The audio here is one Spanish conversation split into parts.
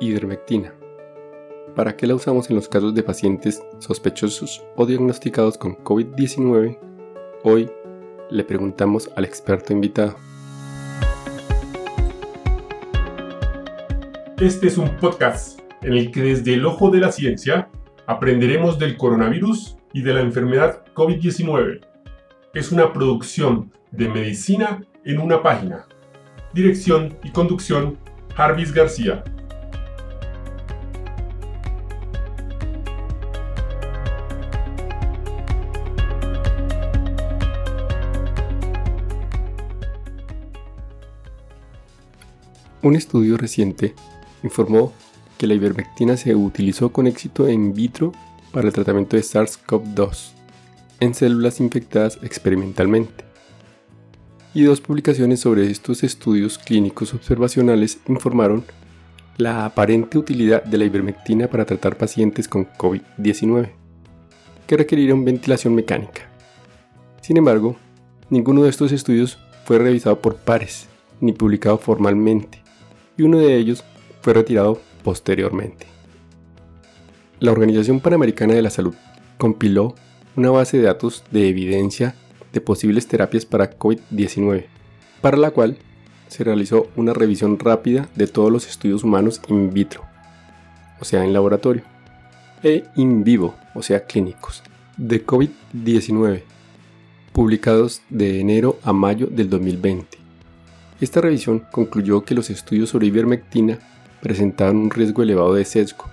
Ivermectina. ¿Para qué la usamos en los casos de pacientes sospechosos o diagnosticados con COVID-19? Hoy le preguntamos al experto invitado. Este es un podcast en el que desde el ojo de la ciencia aprenderemos del coronavirus y de la enfermedad COVID-19. Es una producción de medicina en una página. Dirección y conducción, Jarvis García. Un estudio reciente informó que la ivermectina se utilizó con éxito in vitro para el tratamiento de SARS-CoV-2 en células infectadas experimentalmente. Y dos publicaciones sobre estos estudios clínicos observacionales informaron la aparente utilidad de la ivermectina para tratar pacientes con COVID-19, que requirieron ventilación mecánica. Sin embargo, ninguno de estos estudios fue revisado por pares ni publicado formalmente, y uno de ellos fue retirado posteriormente. La Organización Panamericana de la Salud compiló una base de datos de evidencia de posibles terapias para COVID-19, para la cual se realizó una revisión rápida de todos los estudios humanos in vitro, o sea, en laboratorio, e in vivo, o sea, clínicos, de COVID-19, publicados de enero a mayo del 2020. Esta revisión concluyó que los estudios sobre ivermectina presentaban un riesgo elevado de sesgo,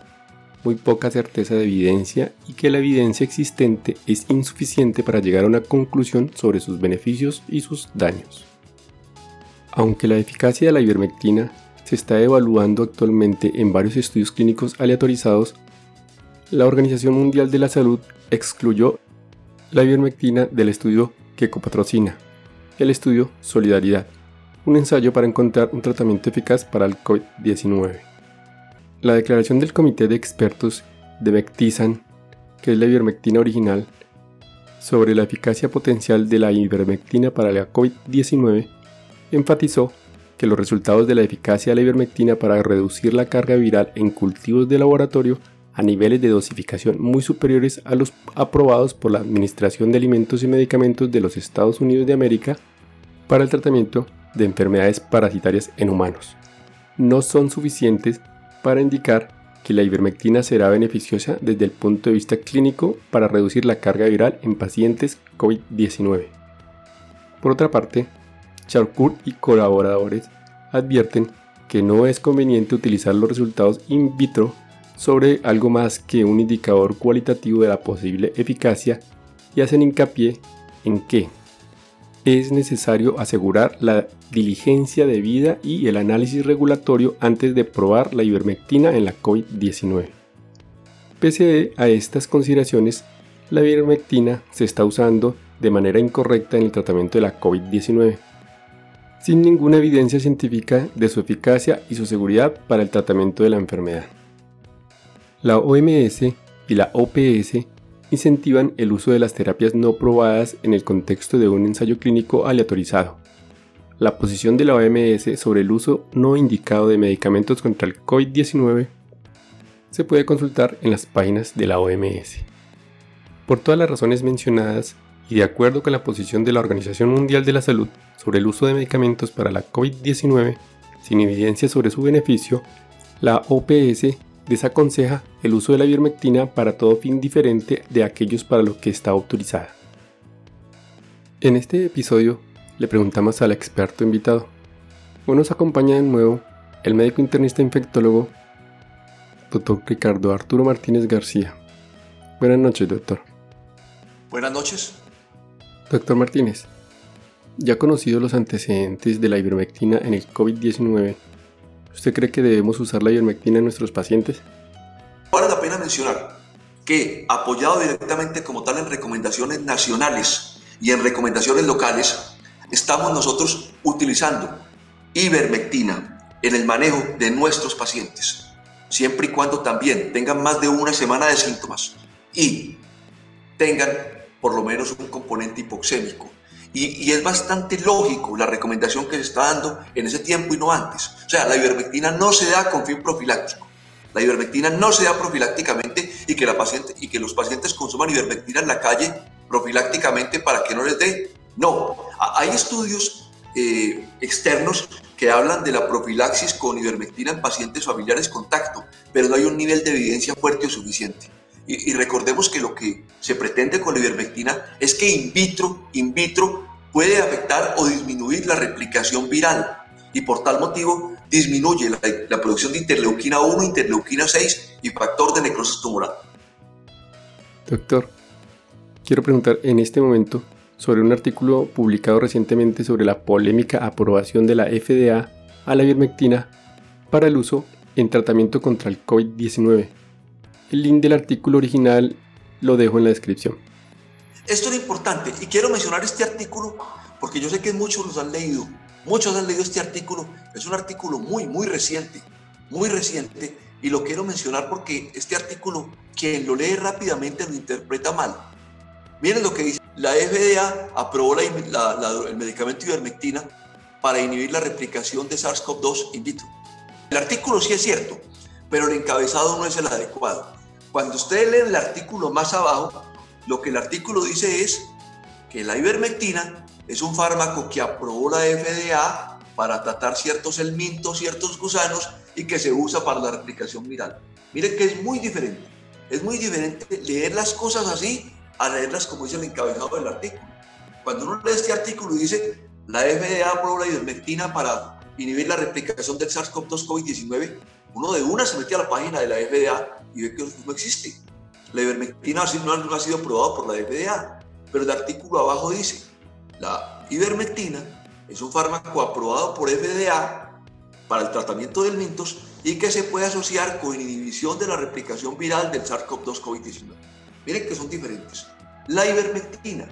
muy poca certeza de evidencia y que la evidencia existente es insuficiente para llegar a una conclusión sobre sus beneficios y sus daños. Aunque la eficacia de la ivermectina se está evaluando actualmente en varios estudios clínicos aleatorizados, la Organización Mundial de la Salud excluyó la ivermectina del estudio que copatrocina, el estudio Solidaridad, un ensayo para encontrar un tratamiento eficaz para el COVID-19. La declaración del Comité de Expertos de Vectizan, que es la ivermectina original, sobre la eficacia potencial de la ivermectina para la COVID-19, enfatizó que los resultados de la eficacia de la ivermectina para reducir la carga viral en cultivos de laboratorio a niveles de dosificación muy superiores a los aprobados por la Administración de Alimentos y Medicamentos de los Estados Unidos de América para el tratamiento de enfermedades parasitarias en humanos. No son suficientes para indicar que la ivermectina será beneficiosa desde el punto de vista clínico para reducir la carga viral en pacientes COVID-19. Por otra parte, Charcourt y colaboradores advierten que no es conveniente utilizar los resultados in vitro sobre algo más que un indicador cualitativo de la posible eficacia y hacen hincapié en que es necesario asegurar la diligencia debida y el análisis regulatorio antes de probar la ivermectina en la COVID-19. Pese a estas consideraciones, la ivermectina se está usando de manera incorrecta en el tratamiento de la COVID-19, sin ninguna evidencia científica de su eficacia y su seguridad para el tratamiento de la enfermedad. La OMS y la OPS incentivan el uso de las terapias no probadas en el contexto de un ensayo clínico aleatorizado. La posición de la OMS sobre el uso no indicado de medicamentos contra el COVID-19 se puede consultar en las páginas de la OMS. Por todas las razones mencionadas y de acuerdo con la posición de la Organización Mundial de la Salud sobre el uso de medicamentos para la COVID-19, sin evidencia sobre su beneficio, la OPS desaconseja el uso de la ivermectina para todo fin diferente de aquellos para los que está autorizada. En este episodio le preguntamos al experto invitado. Hoy nos acompaña de nuevo el médico internista infectólogo, doctor Ricardo Arturo Martínez García. Buenas noches, doctor. Buenas noches. Doctor Martínez, ya conocido los antecedentes de la ivermectina en el COVID-19, ¿Usted cree que debemos usar la ivermectina en nuestros pacientes? Vale la pena mencionar que, apoyado directamente como tal en recomendaciones nacionales y en recomendaciones locales, estamos nosotros utilizando ivermectina en el manejo de nuestros pacientes, siempre y cuando también tengan más de una semana de síntomas y tengan por lo menos un componente hipoxémico y, es bastante lógico la recomendación que se está dando en ese tiempo y no antes. O sea, la ivermectina no se da con fin profiláctico, La ivermectina no se da profilácticamente y que, la paciente, y que los pacientes consuman ivermectina en la calle profilácticamente para que no les dé. No, hay estudios eh, externos que hablan de la profilaxis con ivermectina en pacientes familiares contacto, pero no hay un nivel de evidencia fuerte o suficiente. Y, recordemos que lo que se pretende con la ivermectina es que in vitro, in vitro puede afectar o disminuir la replicación viral y por tal motivo disminuye la, la producción de interleuquina 1, interleuquina 6 y factor de necrosis tumoral. Doctor, quiero preguntar en este momento sobre un artículo publicado recientemente sobre la polémica aprobación de la FDA a la ivermectina para el uso en tratamiento contra el COVID-19. El link del artículo original lo dejo en la descripción. Esto es importante y quiero mencionar este artículo porque yo sé que muchos los han leído. Muchos han leído este artículo. Es un artículo muy, muy reciente, muy reciente y lo quiero mencionar porque este artículo, quien lo lee rápidamente lo interpreta mal. Miren lo que dice. La FDA aprobó el medicamento ivermectina para inhibir la replicación de SARS-CoV-2 in vitro. El artículo sí es cierto, pero el encabezado no es el adecuado. Cuando ustedes leen el artículo más abajo, lo que el artículo dice es que la ivermectina es un fármaco que aprobó la FDA para tratar ciertos elmintos, ciertos gusanos y que se usa para la replicación viral. Miren que es muy diferente. Es muy diferente leer las cosas así a leerlas como dice el encabezado del artículo. Cuando uno lee este artículo y dice, la FDA aprobó la ivermectina para inhibir la replicación del SARS-CoV-2 COVID-19, uno de una se mete a la página de la FDA y ve que no existe. La ivermectina no ha sido aprobada por la FDA, pero el artículo abajo dice, la ivermectina es un fármaco aprobado por FDA para el tratamiento del mintos y que se puede asociar con inhibición de la replicación viral del SARS-CoV-2 COVID-19. Miren que son diferentes. La ivermectina,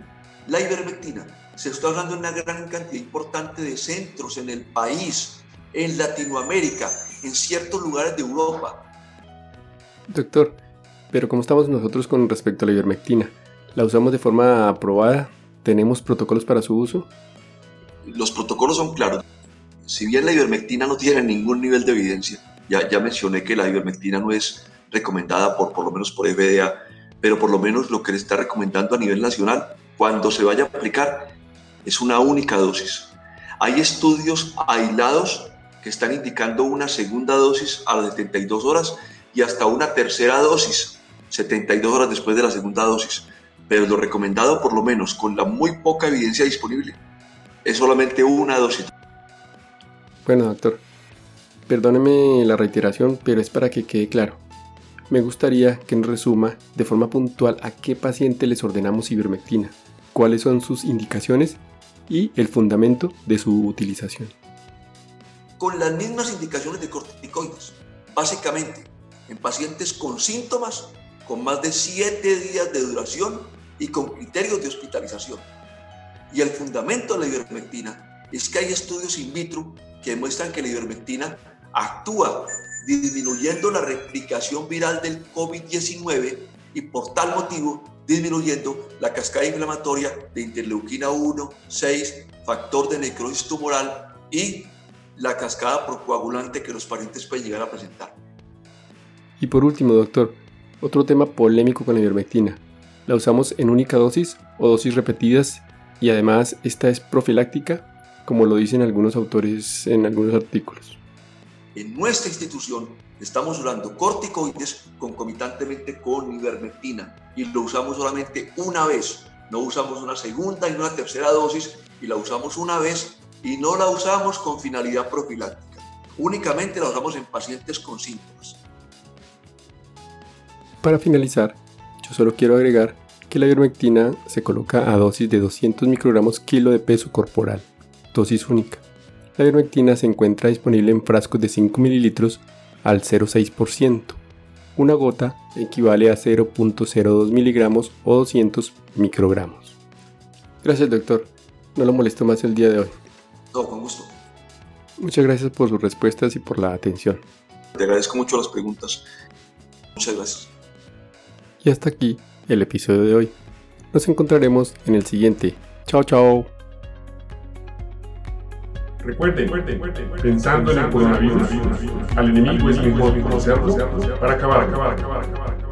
la ivermectina, se está hablando de una gran cantidad importante de centros en el país, en Latinoamérica, en ciertos lugares de Europa. Doctor, pero ¿cómo estamos nosotros con respecto a la ivermectina? ¿La usamos de forma aprobada? ¿Tenemos protocolos para su uso? Los protocolos son claros. Si bien la ivermectina no tiene ningún nivel de evidencia, ya, ya mencioné que la ivermectina no es recomendada por, por lo menos por FDA, pero por lo menos lo que le está recomendando a nivel nacional, cuando se vaya a aplicar, es una única dosis. Hay estudios aislados que están indicando una segunda dosis a las 72 horas y hasta una tercera dosis 72 horas después de la segunda dosis. Pero lo recomendado, por lo menos con la muy poca evidencia disponible, es solamente una dosis. Bueno, doctor, perdóneme la reiteración, pero es para que quede claro me gustaría que nos resuma de forma puntual a qué paciente les ordenamos ivermectina, cuáles son sus indicaciones y el fundamento de su utilización. Con las mismas indicaciones de corticoides, básicamente en pacientes con síntomas con más de 7 días de duración y con criterios de hospitalización. Y el fundamento de la ivermectina es que hay estudios in vitro que demuestran que la ivermectina actúa disminuyendo la replicación viral del COVID-19 y por tal motivo disminuyendo la cascada inflamatoria de interleuquina 1, 6, factor de necrosis tumoral y la cascada procoagulante que los pacientes pueden llegar a presentar. Y por último, doctor, otro tema polémico con la ivermectina. ¿La usamos en única dosis o dosis repetidas? Y además, esta es profiláctica, como lo dicen algunos autores en algunos artículos. En nuestra institución estamos usando corticoides concomitantemente con ivermectina y lo usamos solamente una vez. No usamos una segunda y una tercera dosis y la usamos una vez y no la usamos con finalidad profiláctica. Únicamente la usamos en pacientes con síntomas. Para finalizar, yo solo quiero agregar que la ivermectina se coloca a dosis de 200 microgramos kilo de peso corporal, dosis única. La ivermectina se encuentra disponible en frascos de 5 ml al 0,6%. Una gota equivale a 0.02 miligramos o 200 microgramos. Gracias doctor, no lo molesto más el día de hoy. No, con gusto. Muchas gracias por sus respuestas y por la atención. Te agradezco mucho las preguntas. Muchas gracias. Y hasta aquí el episodio de hoy. Nos encontraremos en el siguiente. Chao, chao. Recuerden, pensando en el coronavirus, al enemigo es mejor conocerlo para acabar, acabar, acabar, acabar.